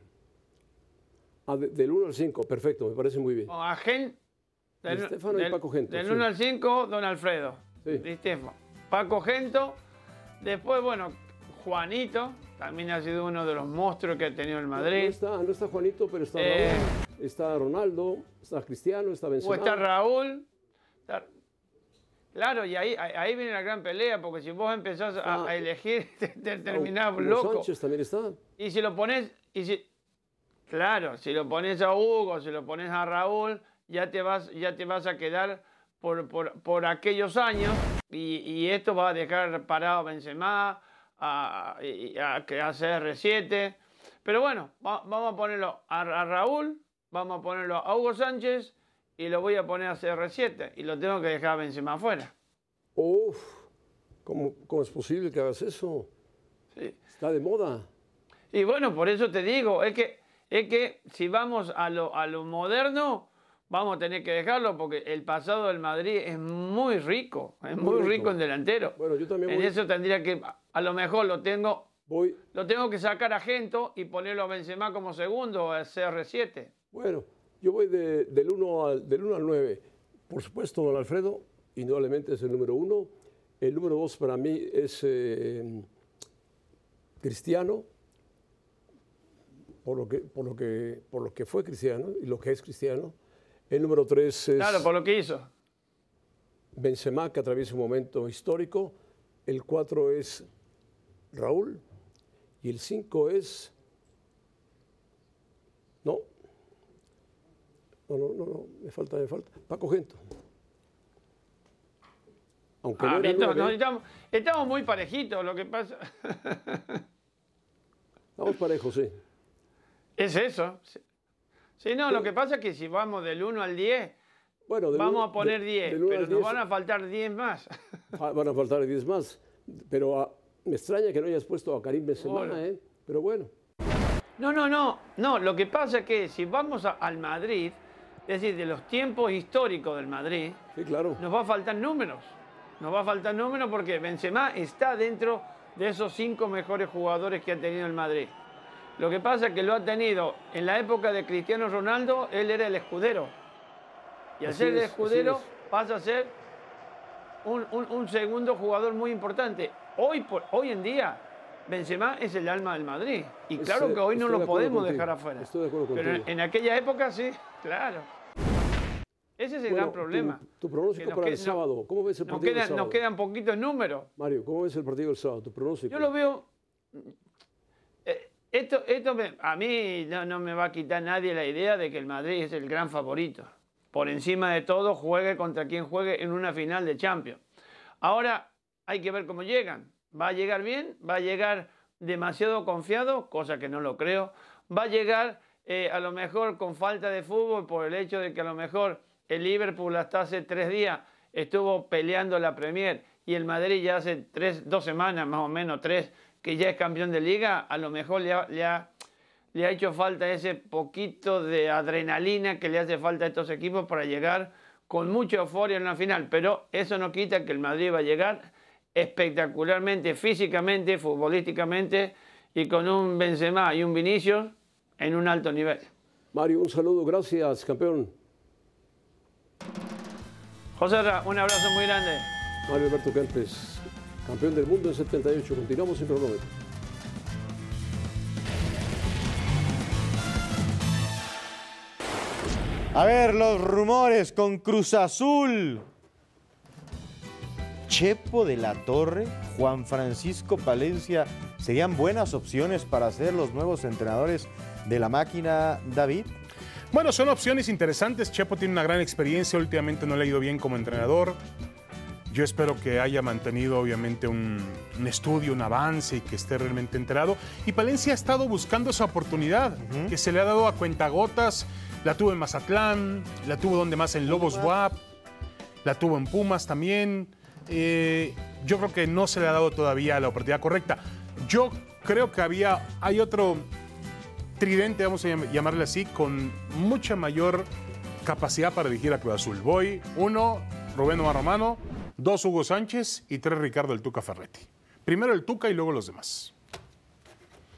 Ah, de- del 1 al 5, perfecto, me parece muy bien. A Gen, Di Stefano y Paco Gento, Del sí. 1 al 5, Don Alfredo. Di Stefano. Paco Gento. Después, bueno, Juanito. También ha sido uno de los monstruos que ha tenido el No Madrid. está, no está Juanito, pero está Eh, Raúl, está Ronaldo, está Cristiano, está Benzema. O está Raúl. está- Claro, y ahí, ahí viene la gran pelea, porque si vos empezás a, a elegir, te, te terminás loco. Sánchez también está. Y si lo pones, y si, claro, si lo pones a Hugo, si lo pones a Raúl, ya te vas, ya te vas a quedar por, por, por aquellos años y, y esto va a dejar parado a Benzema, a, a, que a CR7. Pero bueno, va- vamos a ponerlo a, a Raúl, vamos a ponerlo a Hugo Sánchez y lo voy a poner a CR7 y lo tengo que dejar a Benzema afuera. Uf, ¿cómo, cómo es posible que hagas eso? Está de moda. Y bueno, por eso te digo, es que, es que si vamos a lo, a lo moderno, vamos a tener que dejarlo porque el pasado del Madrid es muy rico, es muy, Muy rico. rico. en delantero. Bueno, yo también En voy- eso tendría que, a lo mejor lo tengo, Voy, lo tengo que sacar a Gento y ponerlo a Benzema como segundo, a CR7. bueno, yo voy de- del 1 al, del 1 al 9. Por supuesto, don Alfredo, indudablemente es el número 1. El número 2 para mí es eh, Cristiano, por lo, que, por, lo que, por lo que fue Cristiano y lo que es Cristiano. El número 3 es Claro, por lo que hizo. Benzema, que atraviesa un momento histórico. El 4 es Raúl. Y el 5 es... No. No, no, no, no, me falta, me falta. Paco Gento. Aunque Ah, no estamos, estamos muy parejitos, lo que pasa Vamos parejos, sí. es eso. Sí, no, lo que pasa es que si vamos del 1 al 10, Bueno, vamos uno- a poner de- 10, del uno pero nos 10 van a faltar 10 más. ah, Van a faltar 10 más. Pero ah, me extraña que no hayas puesto a Karim Benzema. ¿eh? Pero bueno. No, no, no, no, lo que pasa es que si vamos a- al Madrid, es decir, de los tiempos históricos del Madrid, Sí, claro. nos va a faltar números. Nos va a faltar números porque Benzema está dentro de esos cinco mejores jugadores que ha tenido el Madrid. Lo que pasa es que lo ha tenido en la época de Cristiano Ronaldo, él era el escudero. Y al Así ser el es, escudero es. pasa a ser un, un- un segundo jugador muy importante. Hoy, por, hoy en día, Benzema es el alma del Madrid. Y claro que hoy no estoy lo podemos contigo. dejar afuera. Estoy de acuerdo Pero en, aquella época sí, claro. Ese es el Bueno, gran problema. Tu, tu pronóstico nos para el sábado. ¿Cómo ves el Nos partido del quedan, sábado? nos quedan poquitos números. Mario, ¿cómo ves el partido del sábado? Tu pronóstico. Yo lo veo. Esto, esto a mí no, no me va a quitar nadie la idea de que el Madrid es el gran favorito. Por encima de todo, juegue contra quien juegue en una final de Champions. Ahora hay que ver cómo llegan. ¿Va a llegar bien? ¿Va a llegar demasiado confiado? Cosa que no lo creo. ¿Va a llegar eh, a lo mejor con falta de fútbol por el hecho de que a lo mejor el Liverpool hasta hace tres días estuvo peleando la Premier y el Madrid ya hace tres, dos semanas más o menos, tres, que ya es campeón de liga? A lo mejor le ha- le ha, le ha hecho falta ese poquito de adrenalina que le hace falta a estos equipos para llegar con mucha euforia en la final, pero eso no quita que el Madrid va a llegar espectacularmente, físicamente, futbolísticamente y con un Benzema y un Vinicius en un alto nivel. Mario, un saludo, gracias, campeón. José Ra, un abrazo muy grande. Mario Alberto Kempes, campeón del mundo en 78. Continuamos sin cronómetro. A ver, los rumores con Cruz Azul. Chepo de la Torre, Juan Francisco Palencia serían buenas opciones para ser los nuevos entrenadores de la máquina, David? Bueno, son opciones interesantes. Chepo tiene una gran experiencia, últimamente no le ha ido bien como entrenador. Yo espero que haya mantenido obviamente un, un estudio, un avance y que esté realmente enterado. Y Palencia ha estado buscando esa oportunidad que se le ha dado a cuentagotas. La tuvo en Mazatlán, la tuvo donde más en Lobos WAP, la tuvo en Pumas también. Eh, yo creo que no se le ha dado todavía la oportunidad correcta. Yo creo que había, hay otro tridente, vamos a llam- llamarle así, con mucha mayor capacidad para dirigir a Cruz Azul. Voy, uno, Rubén Omar Romano, dos, Hugo Sánchez y tres, Ricardo el Tuca Ferretti. Primero el Tuca y luego los demás.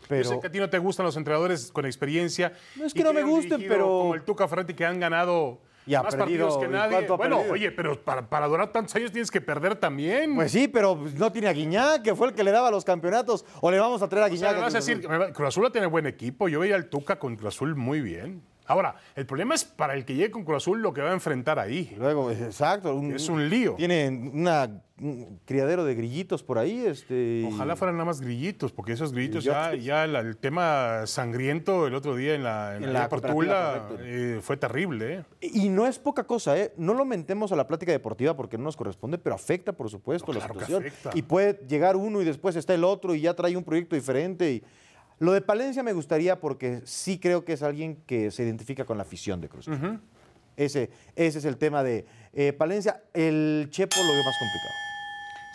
Pero- Yo sé que a ti no te gustan los entrenadores con experiencia. No es que no me gusten, pero- Como el Tuca Ferretti que han ganado Y ha más perdido, partidos que ¿y nadie. Bueno, perdido? oye, pero para, para durar tantos años tienes que perder también. Pues sí, pero no tiene a Guiñac, que fue el que le daba los campeonetos. ¿O le vamos a traer a O sea, Guiñac? me a Cruz Azul tiene buen equipo. Yo veía al Tuca con Cruz Azul muy bien. Ahora, el problema es para el que llegue con Cruz Azul lo que va a enfrentar ahí. Luego, exacto. Es un lío. Tiene una, un criadero de grillitos por ahí. Este, Ojalá fueran nada más grillitos, porque esos grillitos ya, ya la- el tema sangriento el otro día en la, en En la la Portula cooperativa, correcto. eh, fue terrible. ¿eh? Y no es poca cosa, ¿eh? No lo mentemos a la plática deportiva porque no nos corresponde, pero afecta, por supuesto, la claro situación. Y puede llegar uno y después está el otro y ya trae un proyecto diferente. Y... Lo de Palencia me gustaría porque sí creo que es alguien que se identifica con la afición de Cruz Azul. ese, ese es el tema de eh, Palencia. El Chepo lo veo más complicado.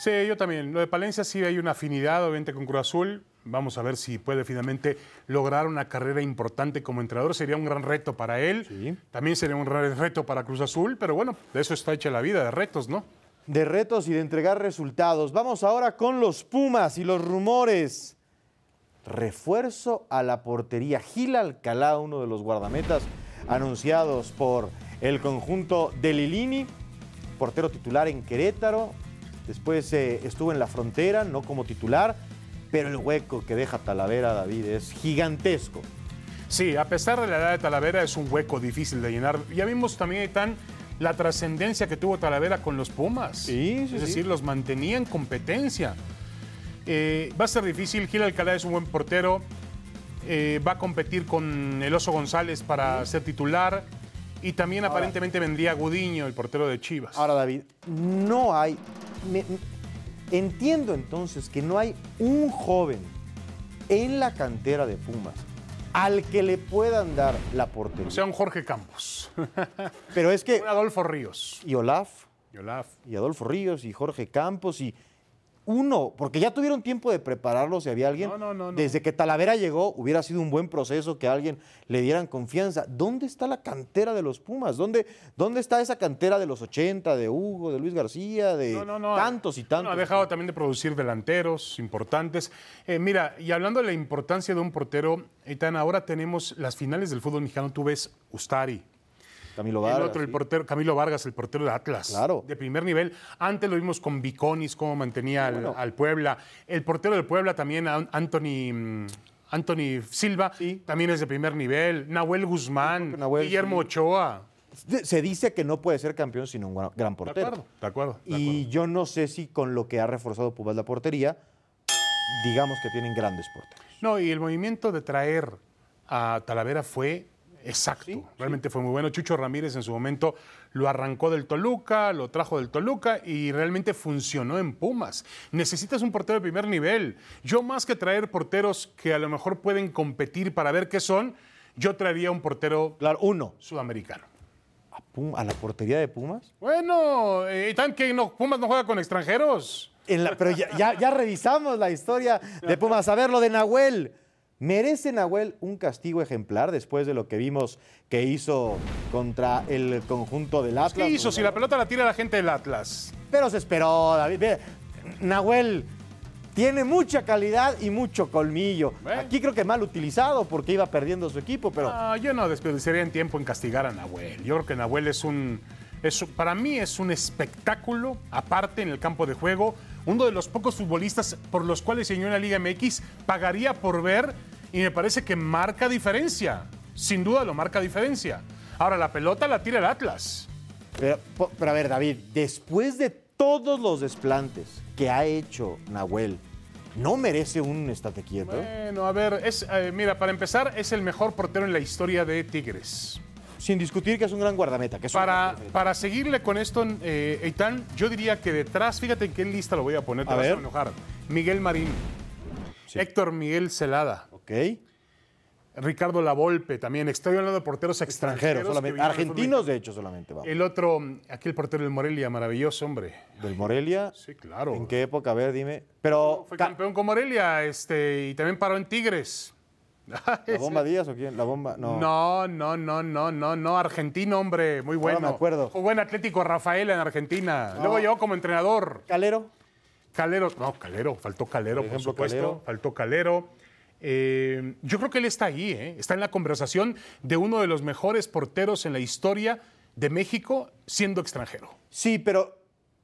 Sí, yo también. Lo de Palencia sí hay una afinidad, obviamente, con Cruz Azul. Vamos a ver si puede finalmente lograr una carrera importante como entrenador. Sería un gran reto para él. También sería un gran reto para Cruz Azul, pero bueno, de eso está hecha la vida, de retos, ¿no? de retos y de entregar resultados. Vamos ahora con los Pumas y los rumores. Refuerzo a la portería. Gil Alcalá, uno de los guardametas anunciados por el conjunto de Lilini, portero titular en Querétaro. Después eh, estuvo en la frontera, no como titular, pero el hueco que deja Talavera David es gigantesco. Sí, a pesar de la edad de Talavera, es un hueco difícil de llenar. Ya vimos también, Tan, la trascendencia que tuvo Talavera con los Pumas. Sí, sí, Es sí. decir, los mantenía en competencia. Eh, va a ser difícil. Gil Alcalá es un buen portero. Eh, va a competir con el Oso González para ser titular. Y también aparentemente vendría Gudiño, el portero de Chivas. Ahora, David, no hay. me- entiendo entonces que no hay un joven en la cantera de Pumas al que le puedan dar la portería. O sea, un Jorge Campos. Pero es que. un Adolfo Ríos. Y Olaf. Y Olaf. Y Adolfo Ríos y Jorge Campos y. Uno, porque ya tuvieron tiempo de prepararlo si había alguien. No, no, no. Desde que Talavera llegó, hubiera sido un buen proceso que a alguien le dieran confianza. ¿Dónde está la cantera de los Pumas? ¿Dónde, dónde está esa cantera de los 80, de Hugo, de Luis García, de tantos y tantos? Ha dejado también de producir delanteros importantes. Eh, mira, y hablando de la importancia de un portero, Eitan, ahora tenemos las finales del fútbol mexicano. Tú ves Ustari. Camilo El Vargas. el portero, Camilo Vargas, el portero de Atlas. Claro. De primer nivel. Antes lo vimos con Viconis, cómo mantenía al, Bueno. al Puebla. El portero del Puebla también, An- Anthony. mm, Anthony Silva, también es de primer nivel. Nahuel Guzmán, Nahuel, Guillermo. Ochoa. Se dice que no puede ser campeón sin un gran- gran De portero. acuerdo, de acuerdo. de Y yo no sé si con lo que ha reforzado Pumas la portería, digamos que tienen grandes porteros. No, y el movimiento de traer a Talavera fue exacto. Realmente fue muy bueno. Chucho Ramírez en su momento lo arrancó del Toluca, lo trajo del Toluca y realmente funcionó en Pumas. Necesitas un portero de primer nivel. Yo más que traer porteros que a lo mejor pueden competir para ver qué son, yo traería un portero Claro, uno. sudamericano. ¿A, la portería de Pumas? Bueno, eh, ¿y tan que no, Pumas no juega con extranjeros? En la- pero ya, ya- ya revisamos la historia de Pumas. A ver, lo de Nahuel. ¿Merece Nahuel un castigo ejemplar después de lo que vimos que hizo contra el conjunto del Atlas? ¿Qué hizo? Si la pelota la tira la gente del Atlas. Pero se esperó, David. Nahuel tiene mucha calidad y mucho colmillo. Aquí creo que mal utilizado porque iba perdiendo su equipo, pero yo no desperdiciaría en tiempo en castigar a Nahuel. Yo creo que Nahuel es un, es un- para mí es un espectáculo aparte en el campo de juego. Uno de los pocos futbolistas por los cuales señor en la Liga MX pagaría por ver y me parece que marca diferencia. Sin duda lo marca diferencia. Ahora la pelota la tira el Atlas. Pero a ver, David, después de todos los desplantes que ha hecho Nahuel no merece un estate quieto. Bueno, a ver, es, eh, mira, para empezar, es el mejor portero en la historia de Tigres. Sin discutir que es un gran guardameta. Que es Para, para seguirle con esto, eh, Eitan, yo diría que detrás, fíjate en qué lista lo voy a poner, te A vas ver. a enojar. Miguel Marín, Héctor Miguel Celada, Ok. Ricardo Lavolpe también. Estoy hablando de porteros extranjeros. Extranjeros, solamente. Argentinos, de hecho, solamente. Vamos. El otro, aquel portero del Morelia, maravilloso, hombre. Del Morelia. Sí, claro. ¿En qué época? A ver, dime. Pero. Fue ca- campeón con Morelia este, y también paró en Tigres. ¿La bomba Díaz o quién? La bomba. No. No, no, no, no, no, no. Argentino, hombre, muy bueno. me acuerdo. Jugó en Atlético Rafaela en Argentina. Luego llegó como entrenador. Calero. Calero, no, Calero, faltó Calero, por, Por ejemplo, supuesto. Calero. Faltó Calero. Eh, yo creo que él está ahí, ¿eh? está en la conversación de uno de los mejores porteros en la historia de México siendo extranjero. Sí, pero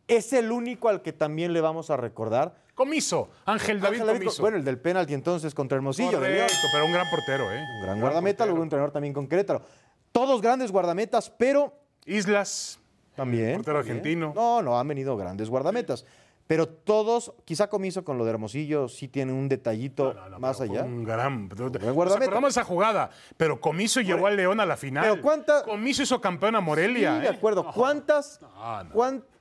es el único al que también le vamos a recordar. Comiso, Ángel David, Ángel David, Comiso. Bueno, el del penalti entonces contra Hermosillo. Correcto, pero un gran portero, ¿eh? Un gran guardameta, luego un entrenador también con Querétaro. Todos grandes guardametas, pero. Islas. También. portero también. argentino. No, no, han venido grandes guardametas. Pero todos, quizá Comiso con lo de Hermosillo, sí tiene un detallito más allá. Un gran. guardameta. Nos acordamos esa jugada, pero Comiso llevó al León a la final. Pero ¿cuánta- Comiso hizo campeón a Morelia. Sí, de ¿eh? acuerdo. ¿Cuántas, No,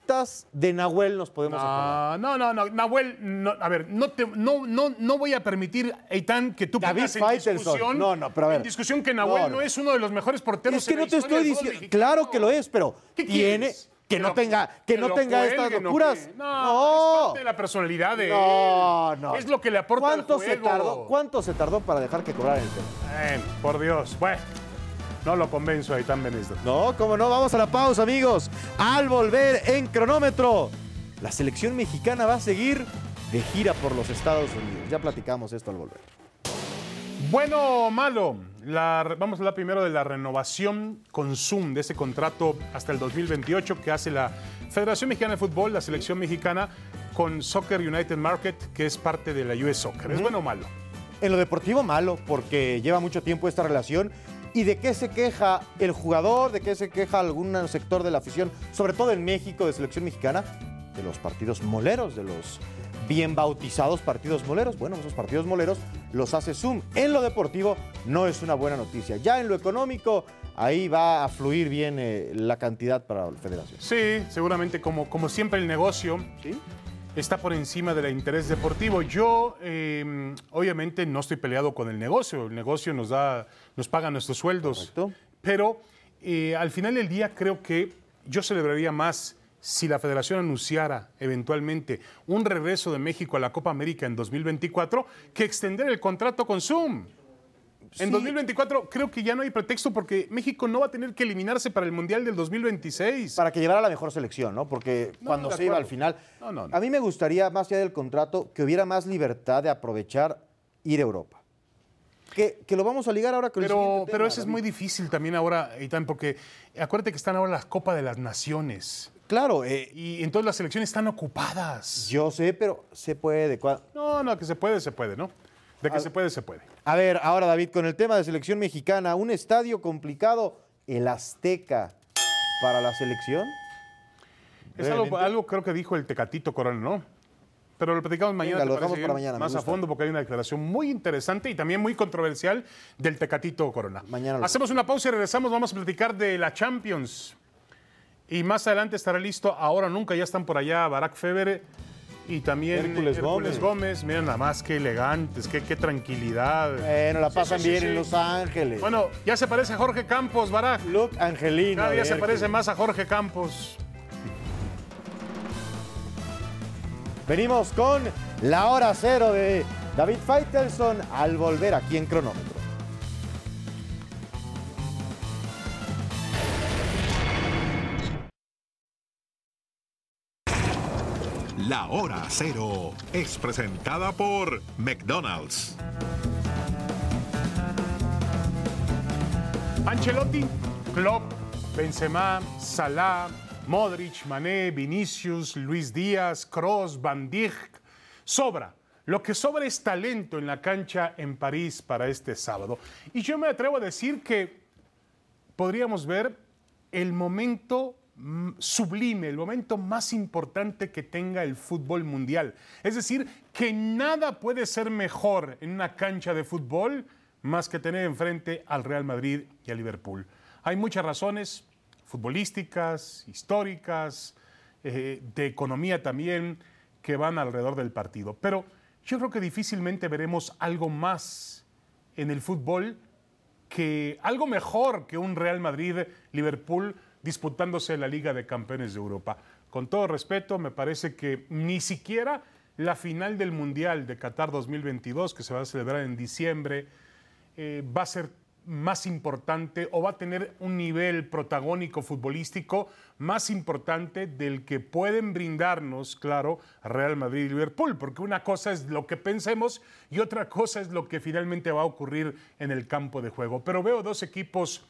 no. ¿Cuántas de Nahuel nos podemos acordar? No, no, no, no, Nahuel, no, a ver, no, te, no, no, no voy a permitir, Eitan, que tú David pongas en discusión, No, no, pero a ver. en discusión que Nahuel No, no, no. es uno de los mejores porteros Es que en no te estoy diciendo. Claro que lo es, pero ¿Qué tiene. Que no tenga, que no tenga estas cuelguen, ¿o locuras. qué? No, es parte de la personalidad de no, él. no. Es lo que le aporta al ¿Cuánto se juego. tardó? ¿Cuánto se tardó para dejar que cobrara el tema? Bueno, por Dios. Bueno, no lo convenzo a Eitan Benítez. No, cómo no, vamos a la pausa, amigos. Al volver en cronómetro, la selección mexicana va a seguir de gira por los Estados Unidos. Ya platicamos esto al volver. Bueno o malo, La- vamos a hablar primero de la renovación con Zoom de ese contrato hasta el 2028 que hace la Federación Mexicana de Fútbol, la selección mexicana, con Soccer United Market, que es parte de la US Soccer. ¿Es bueno o malo? En lo deportivo, malo, porque lleva mucho tiempo esta relación. ¿Y de qué se queja el jugador? ¿De qué se queja algún sector de la afición? Sobre todo en México, de selección mexicana, de los partidos moleros, de los bien bautizados partidos moleros. Bueno, esos partidos moleros los hace Zoom. En lo deportivo no es una buena noticia. Ya en lo económico, ahí va a fluir bien eh, la cantidad para la federación. Sí, seguramente como, como siempre el negocio está por encima del interés deportivo. Yo eh, obviamente no estoy peleado con el negocio, el negocio nos da, nos paga nuestros sueldos, pero eh, al final del día creo que yo celebraría más si la federación anunciara eventualmente un regreso de México a la Copa América en 2024 que extender el contrato con Zoom. En 2024 creo que ya no hay pretexto porque México no va a tener que eliminarse para el Mundial del 2026. Para que llevara la mejor selección, ¿no? Porque cuando se iba al final. No, no. A mí me gustaría, más allá del contrato, que hubiera más libertad de aprovechar ir a Europa. Que, que lo vamos a ligar ahora con el Pero, siguiente pero eso es muy difícil también ahora, Eitan, porque acuérdate que están ahora las Copas de las Naciones. Claro. eh, y entonces las selecciones están ocupadas. Yo sé, pero se puede. No, no, que se puede, se puede, ¿no? De que A- se puede, se puede. A ver, ahora David, con el tema de selección mexicana, un estadio complicado, el Azteca, para la selección. Es algo, algo creo que dijo el Tecatito Corona, ¿no? Pero lo platicamos mañana. Venga, ¿te lo dejamos para mañana, Más a fondo porque hay una declaración muy interesante y también muy controversial del Tecatito Corona. Mañana lo- Hacemos una pausa y regresamos. Vamos a platicar de la Champions. Y más adelante estará listo. Ahora nunca ya están por allá Barack Feber y también Hércules Gómez. Gómez. Miren nada más qué elegantes, qué, qué tranquilidad. Bueno, la pasan sí, sí, bien sí. en Los Ángeles. Bueno, ya se parece a Jorge Campos, Barack. Look Angelino. Cada día se parece más a Jorge Campos. Venimos con la hora cero de David Faitelson al volver aquí en cronómetro. La hora cero es presentada por McDonald's. Ancelotti, Klopp, Benzema, Salah, Modric, Mané, Vinicius, Luis Díaz, Kroos, Van Dijk. Sobra. Lo que sobra es talento en la cancha en París para este sábado. Y yo me atrevo a decir que podríamos ver el momento sublime, el momento más importante que tenga el fútbol mundial. Es decir, que nada puede ser mejor en una cancha de fútbol más que tener enfrente al Real Madrid y al Liverpool. Hay muchas razones futbolísticas, históricas, eh, de economía también, que van alrededor del partido. Pero yo creo que difícilmente veremos algo más en el fútbol que algo mejor que un Real Madrid-Liverpool disputándose la Liga de Campeones de Europa. Con todo respeto, me parece que ni siquiera la final del Mundial de Qatar 2022, que se va a celebrar en diciembre, eh, va a ser más importante o va a tener un nivel protagónico futbolístico más importante del que pueden brindarnos, claro, Real Madrid y Liverpool, porque una cosa es lo que pensemos y otra cosa es lo que finalmente va a ocurrir en el campo de juego. Pero veo dos equipos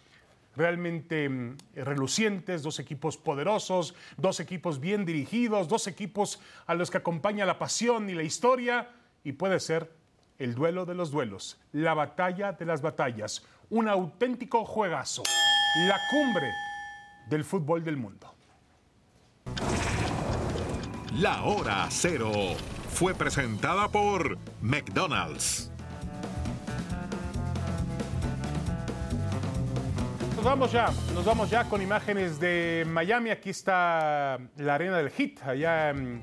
realmente mm, relucientes, dos equipos poderosos, dos equipos bien dirigidos, dos equipos a los que acompaña la pasión y la historia y puede ser el duelo de los duelos, la batalla de las batallas, un auténtico juegazo, la cumbre del fútbol del mundo. La hora cero fue presentada por McDonald's. Nos vamos ya, nos vamos ya con imágenes de Miami. Aquí está la arena del Hit, allá en,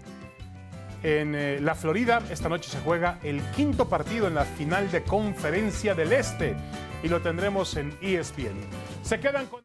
eh, la Florida. Esta noche se juega el quinto partido en la final de Conferencia del Este y lo tendremos en ESPN. Se quedan con...